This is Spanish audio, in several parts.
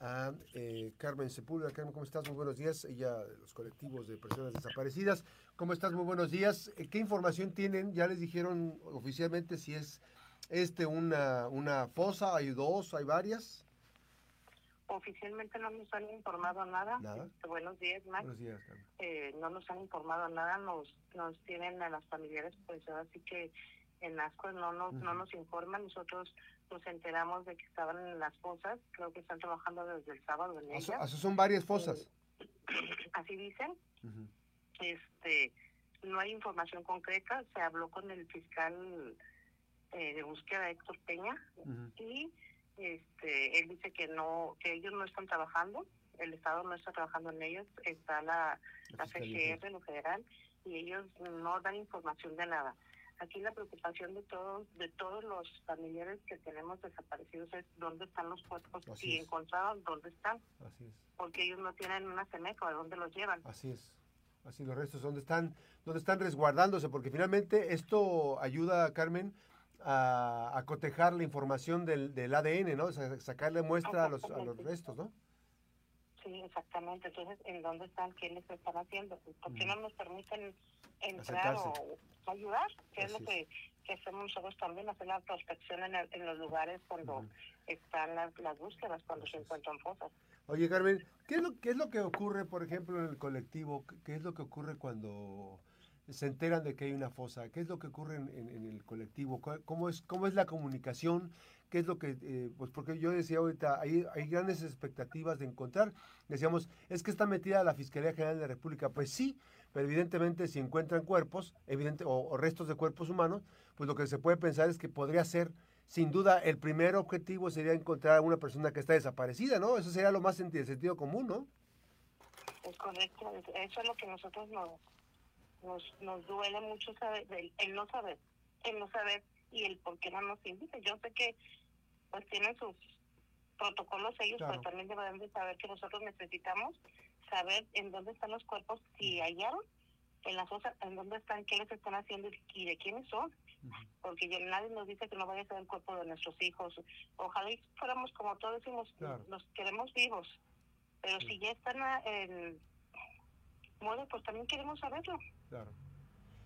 a eh, Carmen Sepúlveda. Carmen, ¿cómo estás? Muy buenos días. Ella los colectivos de personas desaparecidas. ¿Cómo estás? Muy buenos días. Eh, ¿Qué información tienen? Ya les dijeron oficialmente si es este una, una fosa, hay dos, hay varias. Oficialmente no nos han informado nada. Nada. Este, buenos días, Max. Buenos días, Carmen. Eh, no nos han informado nada, nos nos tienen a las familiares, pues así que en ASCO no nos, no Ujú. nos informan. Nosotros nos enteramos de que estaban en las fosas, creo que están trabajando desde el sábado en Ah, ellas. ah, so son varias fosas. Así dicen. Este no hay información concreta se habló con el fiscal eh, de búsqueda Héctor Peña y este él dice que no que ellos no están trabajando el estado no está trabajando en ellos está la La la. FGR lo federal y ellos no dan información de nada aquí la preocupación de todos de todos los familiares que tenemos desaparecidos es dónde están los cuerpos Así si es. encontrados dónde están Así es. porque ellos no tienen una cenefa de dónde los llevan Así es. Así los restos, ¿dónde están, dónde están resguardándose? Porque finalmente esto ayuda, Carmen, a, a cotejar la información del, del ADN, ¿no? O sea, sacarle muestra a los, a los restos, ¿no? Sí, exactamente. Entonces, ¿en dónde están? ¿Qué les están haciendo? ¿Por qué no nos permiten entrar Acercarse. o ayudar? Que es lo que, que hacemos nosotros también, hacer la prospección en, el- en los lugares cuando están las, las búsquedas, cuando Así se encuentran fosas. Oye, Carmen, ¿qué es, lo, ¿qué es lo que ocurre, por ejemplo, en el colectivo? ¿Qué- ¿Qué es lo que ocurre cuando se enteran de que hay una fosa? ¿Qué es lo que ocurre en, el colectivo? ¿Cuál- ¿Cómo es, cómo es la comunicación? ¿Qué es lo que, eh, pues porque yo decía ahorita, hay, grandes expectativas de encontrar. Decíamos, es que está metida la Fiscalía General de la República. Pues sí, pero evidentemente si encuentran cuerpos, evidente, o, restos de cuerpos humanos, pues lo que se puede pensar es que podría ser, sin duda, el primer objetivo sería encontrar a una persona que está desaparecida, ¿no? Eso sería lo más en sentido común, ¿no? Es correcto. es- Eso es lo que nosotros nos, nos, nos duele mucho saber, el, el no saber, el no saber y el por qué no nos invitan. Yo sé que pues tienen sus protocolos ellos, Claro. pero también deberán de saber que nosotros necesitamos saber en dónde están los cuerpos, si hallaron en las fosas, en dónde están, qué les están haciendo y de quiénes son, porque ya nadie nos dice que no vaya a ser el cuerpo de nuestros hijos. Ojalá y fuéramos como todos decimos, Claro. nos queremos vivos, pero si ya están a- en muere, pues también queremos saberlo. Claro.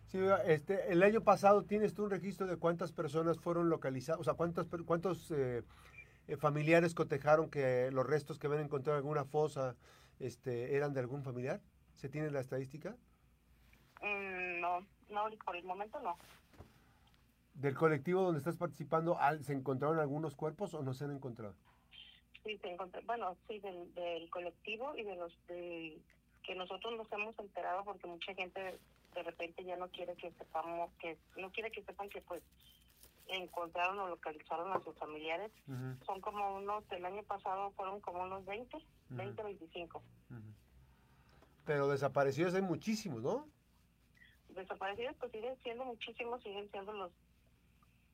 Sí, este, el año pasado tienes tú un registro de cuántas personas fueron localizadas, o sea, cuántas, per- cuántos eh, eh, familiares cotejaron que los restos que habían encontrado en alguna fosa este, eran de algún familiar. ¿Se tiene la estadística? Mm, no, no, por el momento no. ¿Del colectivo donde estás participando, ¿se encontraron algunos cuerpos o no se han encontrado? Sí, se encontró, bueno, sí, del, del colectivo y de los de que nosotros nos hemos enterado porque mucha gente de repente ya no quiere que sepamos, que no quiere que sepan que pues encontraron o localizaron a sus familiares. Ujú, Son como unos, el año pasado fueron como unos 20, Ujú. 20, 25. ujú. Pero desaparecidos hay muchísimos, ¿no? Desaparecidos pues siguen siendo muchísimos, siguen siendo los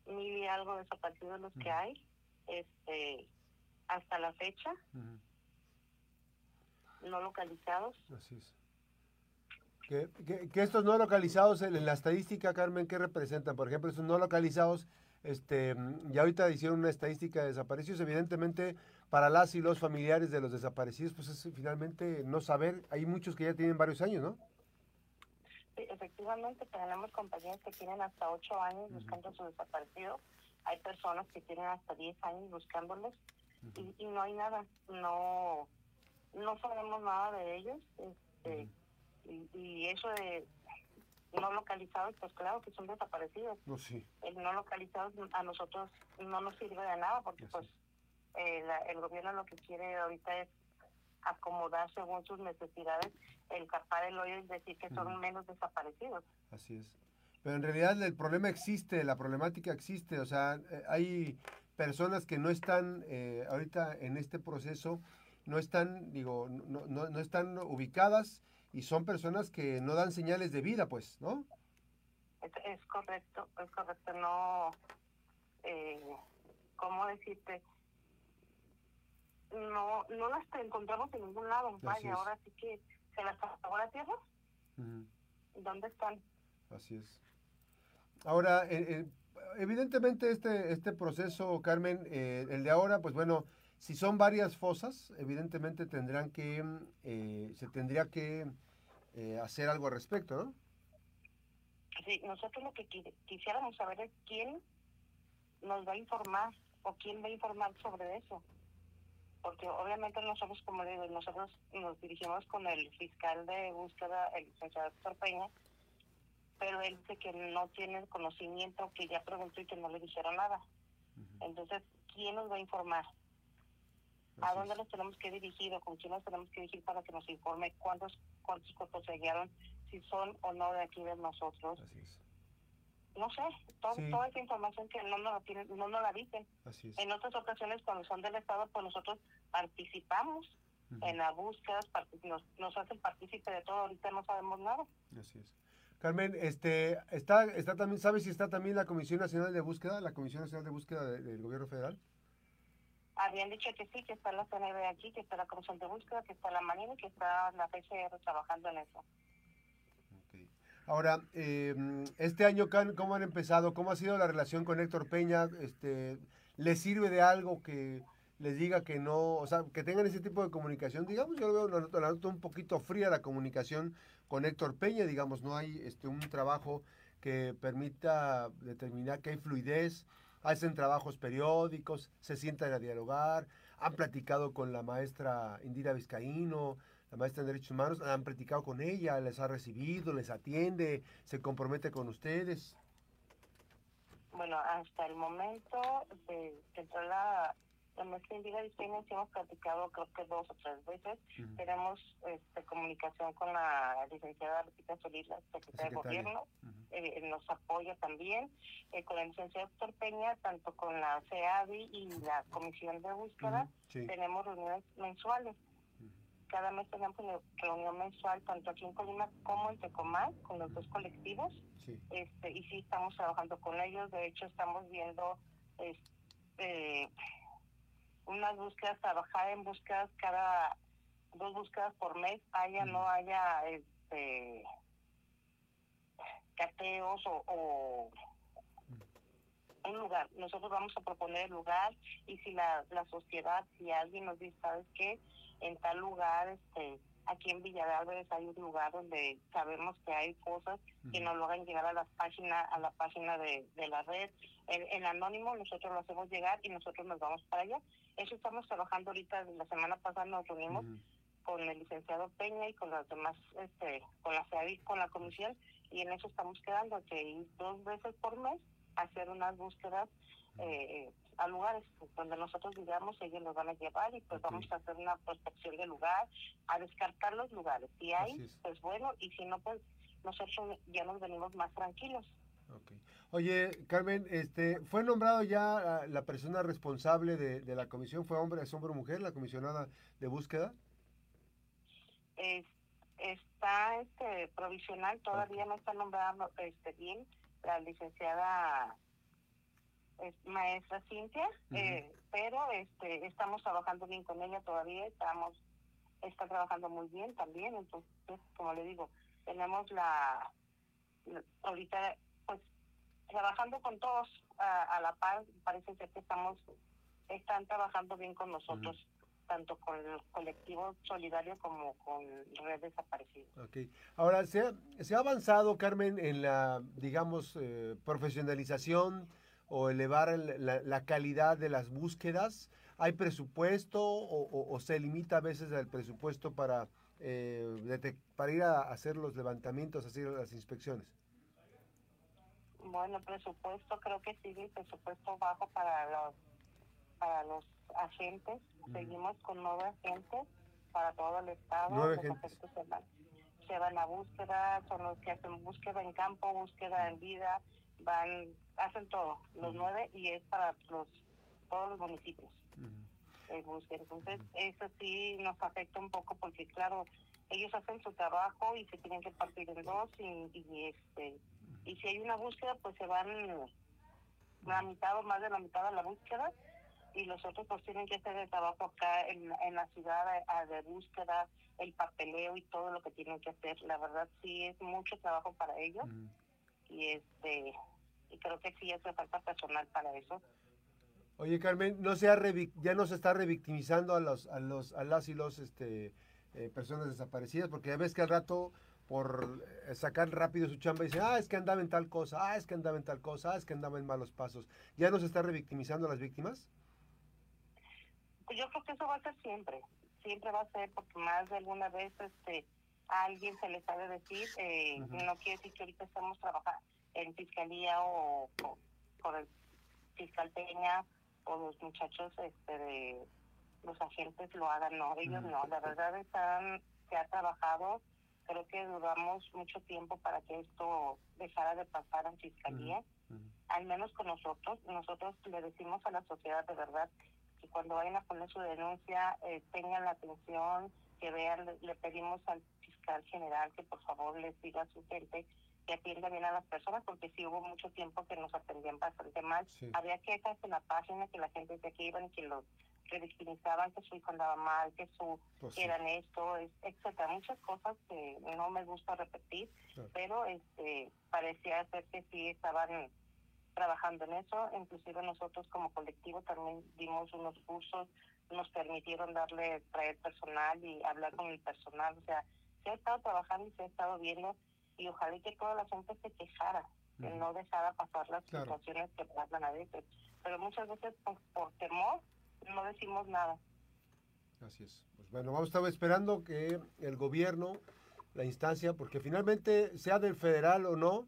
mil y algo desaparecidos los que hay, este hasta la fecha, no localizados. Así es. Que, que- que estos no localizados en la estadística, Carmen, ¿qué representan? Por ejemplo, estos no localizados, este, mm, ya ahorita hicieron una estadística de desaparecidos, evidentemente para las y los familiares de los desaparecidos, pues es finalmente no saber, hay muchos que ya tienen varios años, ¿no? Sí, efectivamente tenemos compañías que tienen hasta 8 años buscando a su desaparecido. Hay personas que tienen hasta 10 años buscándolos y, y no hay nada, no no sabemos nada de ellos. Este, y, y eso de no localizados, pues claro que son desaparecidos. No, sí. El no localizados a nosotros no nos sirve de nada porque Así pues es. eh, la- el gobierno lo que quiere ahorita es acomodar según sus necesidades, el tapar el hoyo y decir que son menos desaparecidos. Así es. Pero en realidad el problema existe, la problemática existe, o sea, eh, hay personas que no están eh, ahorita en este proceso, no están, digo, no, no, no están ubicadas y son personas que no dan señales de vida, pues, ¿no? Es, es correcto, es correcto. No, eh, ¿cómo decirte? No, no las encontramos en ningún lado. Vaya, ahora sí que se las acabó la tierra. Ujú, ¿Dónde están? Así es. Ahora, eh, eh, evidentemente este, este proceso, Carmen, eh, el de ahora, pues bueno, Si son varias fosas, evidentemente tendrán que, eh, se tendría que eh, hacer algo al respecto, ¿no? Sí, nosotros lo que quisiéramos saber es quién nos va a informar o quién va a informar sobre eso. Porque obviamente nosotros, como digo, nosotros nos dirigimos con el fiscal de búsqueda, el licenciado Héctor Peña, pero él dice que no tiene conocimiento, que ya preguntó y que no le dijeron nada. Entonces, ¿quién nos va a informar? ¿A dónde nos tenemos que dirigir o con quién nos tenemos que dirigir para que nos informe cuántos, se hallaron, si son o no de aquí de nosotros? No sé, toda esa información que no nos la, tienen, no nos la dicen. En otras ocasiones, cuando son del Estado, pues nosotros participamos en la búsqueda, nos, nos hacen partícipe de todo, ahorita no sabemos nada. Así es. Carmen, este, está, está también, ¿sabes si está también la Comisión Nacional de Búsqueda, la Comisión Nacional de Búsqueda del Gobierno Federal? Habían dicho que sí, que está la CNB aquí, que está la Comisión de Búsqueda, que está la Marina y que está la PCR trabajando en eso. Ahora, em, este año, ¿cómo han empezado? ¿Cómo ha sido la relación con Héctor Peña? Este, ¿Le sirve de algo que les diga que no, o sea, que tengan ese tipo de comunicación? Digamos, yo lo veo, la noto un poquito fría la comunicación con Héctor Peña, digamos, no hay este, un trabajo que permita determinar que hay fluidez, hacen trabajos periódicos, se sientan a dialogar, han platicado con la maestra Indira Vizcaíno, la maestra en Derechos Humanos, han platicado con ella, les ha recibido, les atiende, se compromete con ustedes. Bueno, hasta el momento de, que entró la nuestra Indira Diseño hemos platicado creo que dos o tres veces. Tenemos este, comunicación con la licenciada Rosita Solís, la secretaria de Gobierno. Eh, nos apoya también. Eh, con el licenciado Héctor Peña, tanto con la CEADI y la Comisión de Búsqueda, tenemos reuniones mensuales. Cada mes tenemos una reunión mensual, tanto aquí en Colima como en Tecomán, con los dos colectivos. Este, y sí, estamos trabajando con ellos. De hecho, estamos viendo... Este, unas búsquedas, trabajar en búsquedas cada dos búsquedas por mes, haya no haya este cateos o, un lugar. Nosotros vamos a proponer el lugar y si la, la sociedad, si alguien nos dice, ¿sabes qué? En tal lugar, este aquí en Villa de Álvarez hay un lugar donde sabemos que hay cosas que nos lo hagan llegar a la página, a la página de, de la red. En, anónimo nosotros lo hacemos llegar y nosotros nos vamos para allá. Eso estamos trabajando ahorita, la semana pasada nos reunimos con el licenciado Peña y con las demás, este, con la con la comisión, y en eso estamos quedando, que dos veces por mes hacer unas búsquedas eh, a lugares donde nosotros digamos ellos nos van a llevar y pues vamos a hacer una prospección del lugar, a descartar los lugares. Si hay, pues bueno, y si no, pues nosotros ya nos venimos más tranquilos. Oye, Carmen, este, ¿fue nombrado ya la persona responsable de, la comisión? ¿Fue hombre, es hombre o mujer, la comisionada de búsqueda? está este provisional, todavía no está nombrado este, bien la licenciada es maestra Cintia, eh, pero este estamos trabajando bien con ella todavía, estamos está trabajando muy bien también, entonces como le digo, tenemos la, ahorita pues trabajando con todos a, la par, parece ser que estamos están trabajando bien con nosotros. tanto con el colectivo solidario como con Red Desaparecidos. Okay. Ahora, ¿se ha, ¿se ha avanzado, Carmen, en la, digamos, eh, profesionalización o elevar la, calidad de las búsquedas? ¿Hay presupuesto o, se limita a veces el presupuesto para, eh, para ir a hacer los levantamientos, hacer las inspecciones? Bueno, presupuesto creo que sigue presupuesto bajo para los para los agentes. Seguimos con nueve agentes para todo el estado. Nueve agentes. Se van, se van a búsqueda, son los que hacen búsqueda en campo, búsqueda en vida, van hacen todo, los nueve, y es para los todos los municipios. Entonces, eso sí nos afecta un poco porque, claro, ellos hacen su trabajo y se tienen que partir en dos y, este y si hay una búsqueda, pues se van la mitad o más de la mitad de la búsqueda y los otros pues tienen que hacer el trabajo acá en, en la ciudad de, búsqueda, el papeleo y todo lo que tienen que hacer. La verdad sí es mucho trabajo para ellos y este y creo que sí hace falta personal para eso. Oye, Carmen, no se ha ya no se está revictimizando a los, a los, a las y los este, eh, personas desaparecidas, porque ya ves que al rato por eh, sacar rápido su chamba y dice, ah, es que andaba en tal cosa, ah, es que andaba en tal cosa, ah, es que andaba en malos pasos. ¿Ya no se está revictimizando a las víctimas? Pues yo creo que eso va a ser siempre, siempre va a ser, porque más de alguna vez este a alguien se le sabe decir, eh, no quiere decir que ahorita estamos trabajando en fiscalía o, por el fiscal Peña o los muchachos este de los agentes lo hagan, no, ellos no, la verdad están, se ha trabajado creo que duramos mucho tiempo para que esto dejara de pasar en fiscalía, al menos con nosotros. Nosotros le decimos a la sociedad de verdad que cuando vayan a poner su denuncia eh, tengan la atención, que vean, le, pedimos al fiscal general que por favor les diga a su gente que atienda bien a las personas, porque sí hubo mucho tiempo que nos atendían bastante mal. Había quejas en la página que la gente de aquí iban y que los que victimizaban que su hijo andaba mal, que su pues eran esto, etcétera, muchas cosas que no me gusta repetir, pero este parecía ser que sí estaban trabajando en eso, inclusive nosotros como colectivo también dimos unos cursos, nos permitieron darle, traer personal y hablar con el personal, o sea, se ha estado trabajando y se ha estado viendo y ojalá que toda la gente se quejara, que no dejara pasar las situaciones que pasan a veces, pero muchas veces por temor no decimos nada. Así es. Pues bueno, vamos a estar esperando que el gobierno, la instancia, porque finalmente, sea del federal o no,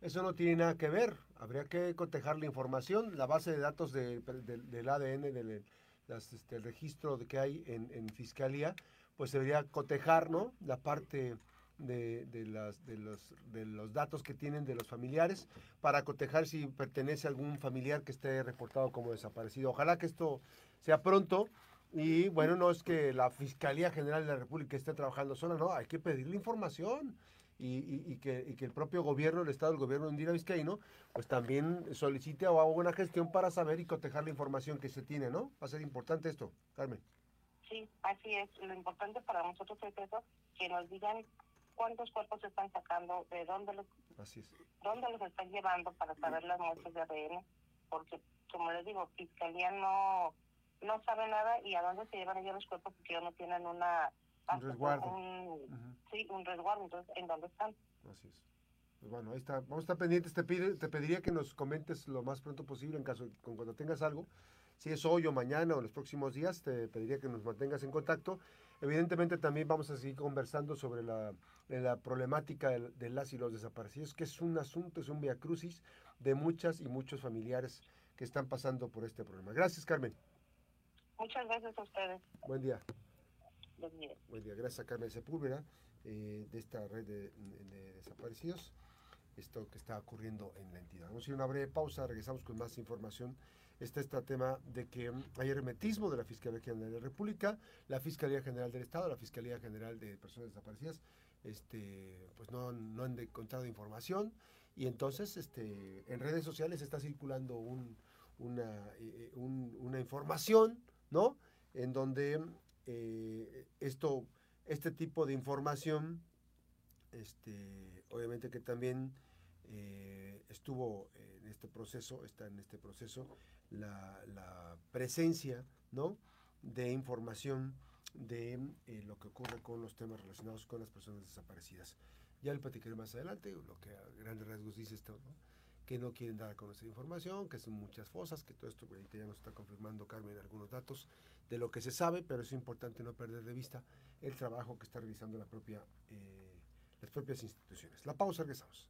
eso no tiene nada que ver. Habría que cotejar la información, la base de datos del ADN, del este, registro que hay en, en, Fiscalía, pues debería cotejar ¿no? la parte de, de, las, de, los, de los datos que tienen de los familiares para cotejar si pertenece a algún familiar que esté reportado como desaparecido. Ojalá que esto sea pronto. Y bueno, no es que la Fiscalía General de la República esté trabajando sola, no, hay que pedirle información. Y, y, que, el propio gobierno, el Estado, el gobierno de Indira Vizcaíno, pues también solicite o haga una gestión para saber y cotejar la información que se tiene, ¿no? Va a ser importante esto, Carmen. Sí, así es. Lo importante para nosotros es eso, que nos digan cuántos cuerpos se están sacando, de dónde los, dónde los están llevando para saber las muestras de ADN, porque como les digo, Fiscalía no, no sabe nada y a dónde se llevan ellos los cuerpos porque ellos no tienen una... Un resguardo. Sí, un resguardo, entonces, ¿en dónde están? Así es. Pues bueno, ahí está. Vamos a estar pendientes. Te, pide, te pediría que nos comentes lo más pronto posible en caso, con cuando tengas algo. Si es hoy o mañana o en los próximos días, te pediría que nos mantengas en contacto Evidentemente también vamos a seguir conversando sobre la, la problemática de, las y los desaparecidos, que es un asunto, es un via crucis de muchas y muchos familiares que están pasando por este problema. Gracias, Carmen. Muchas gracias a ustedes. Buen día. Buen día. Buen día. Gracias a Carmen Sepúlveda eh, de esta red de, desaparecidos. Esto que está ocurriendo en la entidad. Vamos a ir a una breve pausa, regresamos con más información está este tema de que hay hermetismo de la Fiscalía General de la República, la Fiscalía General del Estado, la Fiscalía General de Personas Desaparecidas, este, pues no, no han encontrado información y entonces este, en redes sociales está circulando una, eh, una información, ¿no? En donde eh, esto, este tipo de información, este, obviamente que también eh, estuvo en este proceso, está en este proceso, la, presencia ¿no? de información de eh, lo que ocurre con los temas relacionados con las personas desaparecidas. Ya le platicaré más adelante, lo que a grandes rasgos dice esto, que no quieren dar a conocer información, que son muchas fosas, que todo esto ahorita ya nos está confirmando Carmen algunos datos de lo que se sabe, pero es importante no perder de vista el trabajo que está realizando la propia, eh, las propias instituciones. La pausa, regresamos.